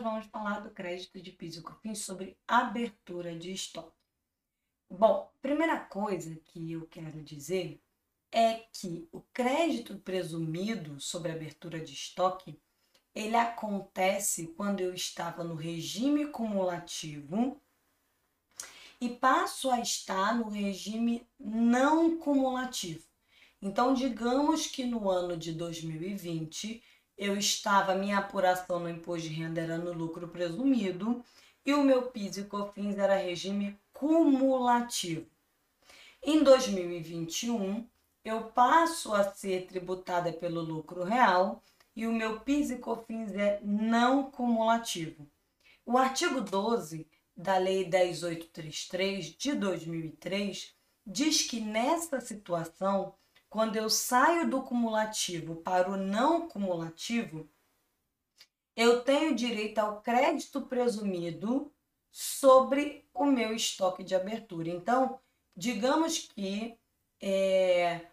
nós vamos falar do crédito de PIS e COFINS sobre abertura de estoque. Bom, primeira coisa que eu quero dizer é que o crédito presumido sobre abertura de estoque, ele acontece quando eu estava no regime cumulativo e passo a estar no regime não cumulativo. Então, digamos que no ano de 2020 eu estava, minha apuração no imposto de renda era no lucro presumido e o meu PIS e COFINS era regime cumulativo. Em 2021, eu passo a ser tributada pelo lucro real e o meu PIS e COFINS é não cumulativo. O artigo 12 da Lei 10833 de 2003 diz que nessa situação, quando eu saio do cumulativo para o não cumulativo, eu tenho direito ao crédito presumido sobre o meu estoque de abertura. Então, digamos que é,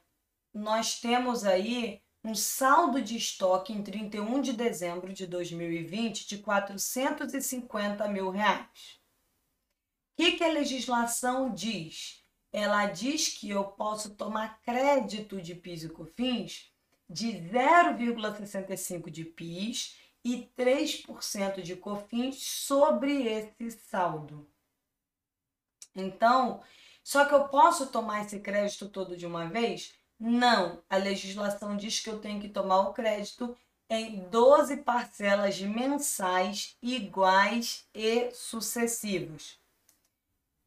nós temos aí um saldo de estoque em 31 de dezembro de 2020 de 450 mil reais. O que, que a legislação diz? Ela diz que eu posso tomar crédito de PIS e COFINS de 0,65 de PIS e 3% de COFINS sobre esse saldo. Então, só que eu posso tomar esse crédito todo de uma vez? Não, a legislação diz que eu tenho que tomar o crédito em 12 parcelas mensais iguais e sucessivos.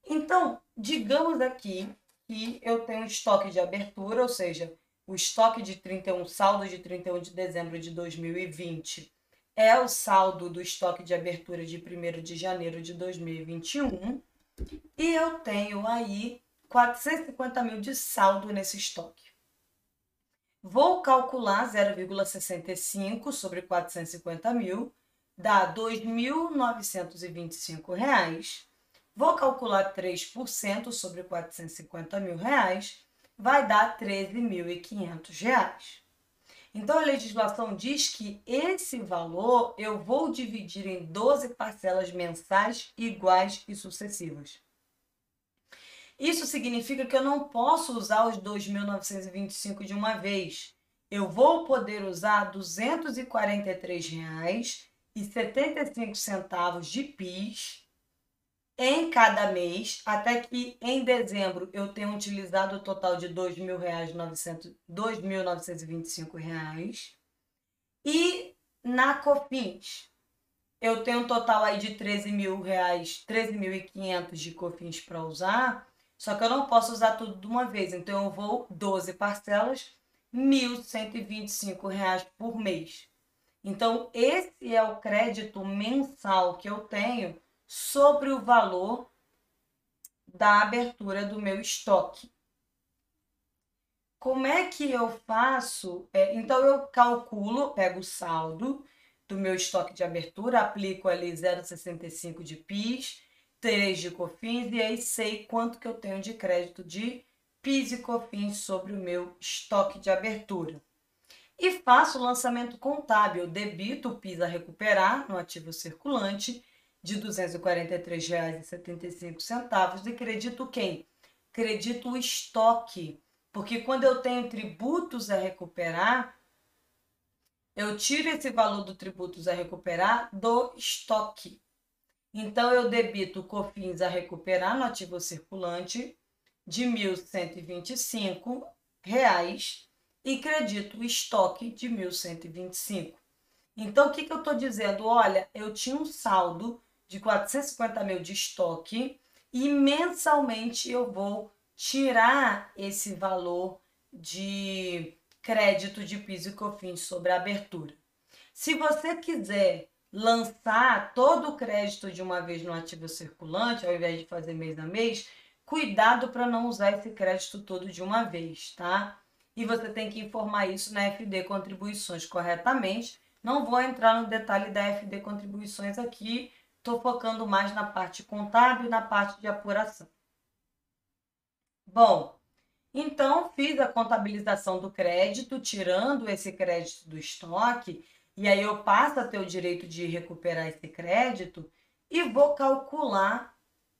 Então, digamos aqui que eu tenho estoque de abertura, ou seja, o estoque de 31, saldo de 31 de dezembro de 2020 é o saldo do estoque de abertura de 1 de janeiro de 2021. E eu tenho aí 450 mil de saldo nesse estoque. Vou calcular 0,65 sobre 450 mil, dá R$ 2.925. Vou calcular 3% sobre 450 mil reais, vai dar R$ 13.500. Então a legislação diz que esse valor eu vou dividir em 12 parcelas mensais iguais e sucessivas. Isso significa que eu não posso usar os 2.925 de uma vez. Eu vou poder usar R$ 243,75 de PIS em cada mês, até que em dezembro eu tenha utilizado o total de R$ 2.925. E na COFINS, eu tenho um total aí de R$ 13.000, 13.500 de COFINS para usar só que eu não posso usar tudo de uma vez, então eu vou 12 parcelas, R$ 1.125 por mês. Então, esse é o crédito mensal que eu tenho sobre o valor da abertura do meu estoque. Como é que eu faço? É, então, eu calculo, pego o saldo do meu estoque de abertura, aplico ali 0,65 de PIS 3 de COFINS e aí sei quanto que eu tenho de crédito de PIS e COFINS sobre o meu estoque de abertura. E faço o lançamento contábil, debito o PIS a recuperar no ativo circulante de R$ 243,75 e credito quem? Credito o estoque, porque quando eu tenho tributos a recuperar, eu tiro esse valor do tributos a recuperar do estoque. Então, eu debito COFINS a recuperar no ativo circulante de R$ 1.125 e credito o estoque de R$ 1.125. Então, o que, que eu estou dizendo? Olha, eu tinha um saldo de 450 mil de estoque e mensalmente eu vou tirar esse valor de crédito de PIS e COFINS sobre a abertura. Se você quiser lançar todo o crédito de uma vez no ativo circulante, ao invés de fazer mês a mês, cuidado para não usar esse crédito todo de uma vez, tá? E você tem que informar isso na FD Contribuições corretamente. Não vou entrar no detalhe da FD Contribuições aqui, estou focando mais na parte contábil e na parte de apuração. Bom, então fiz a contabilização do crédito, tirando esse crédito do estoque E aí eu passo a ter o direito de recuperar esse crédito e vou calcular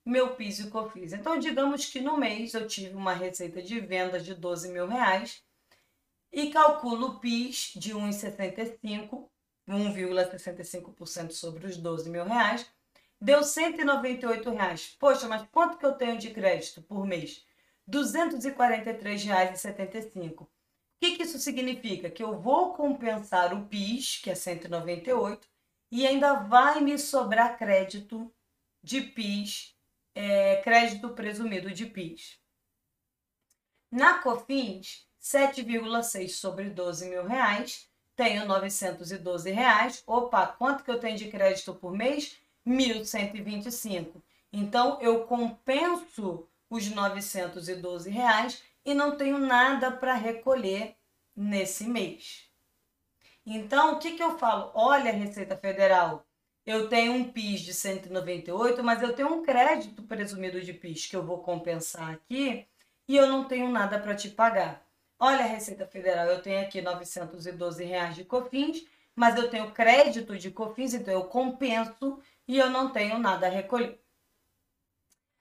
meu PIS e COFINS. Então, digamos que no mês eu tive uma receita de vendas de 12 mil reais e calculo o PIS de 1,65, 1,65% sobre os 12 mil reais, deu 198 reais. Poxa, mas quanto que eu tenho de crédito por mês? R$ 243,75. O que, que isso significa? Que eu vou compensar o PIS, que é 198, e ainda vai me sobrar crédito de PIS, é, crédito presumido de PIS. Na COFINS, 7,6 sobre 12 mil reais, tenho 912 reais. Opa, quanto que eu tenho de crédito por mês? 1.125. Então, eu compenso os 912 reais e não tenho nada para recolher nesse mês. Então, o que, que eu falo? Olha, Receita Federal, eu tenho um PIS de 198, mas eu tenho um crédito presumido de PIS que eu vou compensar aqui e eu não tenho nada para te pagar. Olha, Receita Federal, eu tenho aqui 912 reais de COFINS, mas eu tenho crédito de COFINS, então eu compenso e eu não tenho nada a recolher.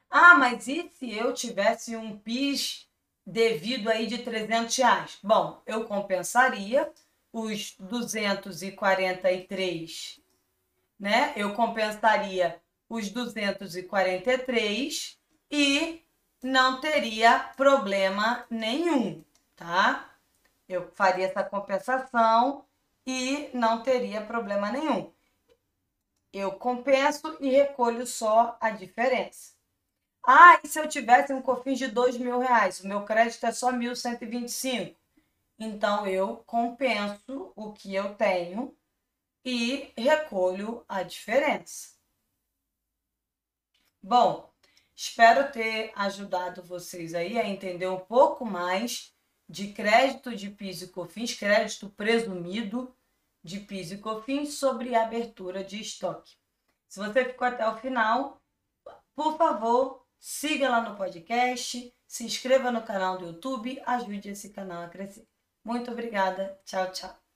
Ah, mas e se eu tivesse um PIS devido aí de 300 reais? Bom, eu compensaria os 243, né? Eu compensaria os 243 e não teria problema nenhum, tá? Eu faria essa compensação e não teria problema nenhum. Eu compenso e recolho só a diferença. Ah, e se eu tivesse um COFINS de dois mil reais? O meu crédito é só 1.125. Então, eu compenso o que eu tenho e recolho a diferença. Bom, espero ter ajudado vocês aí a entender um pouco mais de crédito de PIS e COFINS, crédito presumido de PIS e COFINS sobre abertura de estoque. Se você ficou até o final, por favor, siga lá no podcast, se inscreva no canal do YouTube, ajude esse canal a crescer. Muito obrigada. Tchau, tchau.